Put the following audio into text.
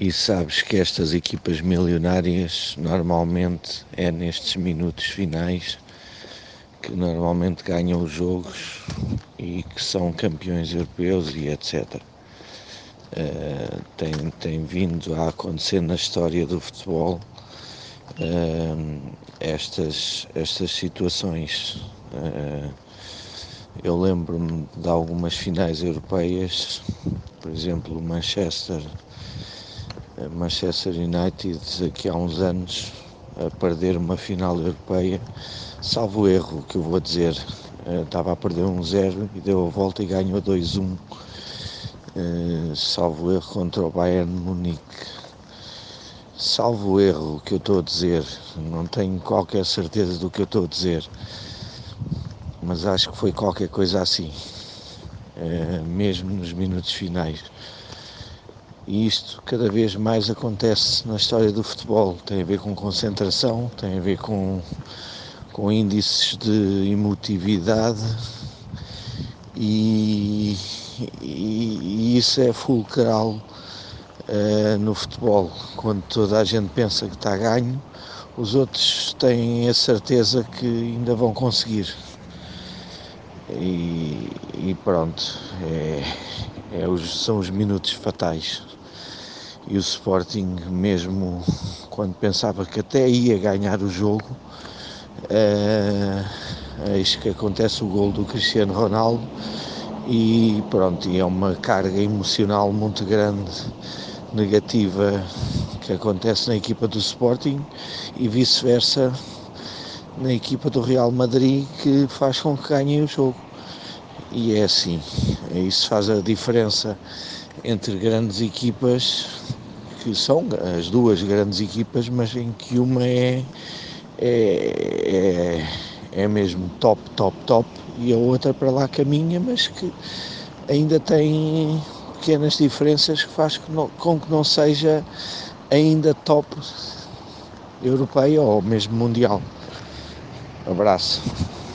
E sabes que estas equipas milionárias normalmente é nestes minutos finais que normalmente ganham os jogos e que são campeões europeus e etc. Uh, tem, tem vindo a acontecer na história do futebol uh, estas, estas situações. Uh, eu lembro-me de algumas finais europeias, por exemplo, o Manchester Manchester United aqui há uns anos a perder uma final europeia, salvo erro que eu vou dizer, eh, estava a perder um 0 e deu a volta e ganhou 2-1, eh, salvo erro contra o Bayern Munique. Salvo erro que eu estou a dizer, não tenho qualquer certeza do que eu estou a dizer, mas acho que foi qualquer coisa assim, eh, mesmo nos minutos finais. E isto cada vez mais acontece na história do futebol. Tem a ver com concentração, tem a ver com, com índices de emotividade e, e, e isso é fulcral uh, no futebol. Quando toda a gente pensa que está ganho, os outros têm a certeza que ainda vão conseguir. E, e pronto, é, é os, são os minutos fatais e o Sporting, mesmo quando pensava que até ia ganhar o jogo, é, eis que acontece o gol do Cristiano Ronaldo e pronto, e é uma carga emocional muito grande, negativa, que acontece na equipa do Sporting e vice-versa na equipa do Real Madrid, que faz com que ganhem o jogo. E é assim, isso faz a diferença entre grandes equipas, que são as duas grandes equipas, mas em que uma é, é, é, é mesmo top, top, top, e a outra para lá caminha, mas que ainda tem pequenas diferenças que faz com que não seja ainda top europeia ou mesmo mundial. Abraço.